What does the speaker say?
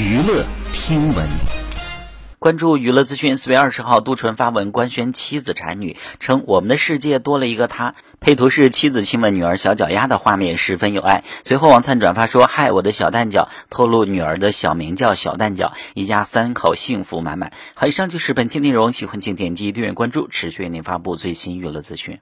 娱乐听闻。关注娱乐资讯，四月二十号，杜淳发文官宣妻子产女，称我们的世界多了一个她。配图是妻子亲吻女儿小脚丫的画面，十分有爱。随后王灿转发说：“嗨，我的小蛋脚！”透露女儿的小名叫小蛋脚，一家三口幸福满满。好，以上就是本期内容，喜欢请点击订阅关注，持续为您发布最新娱乐资讯。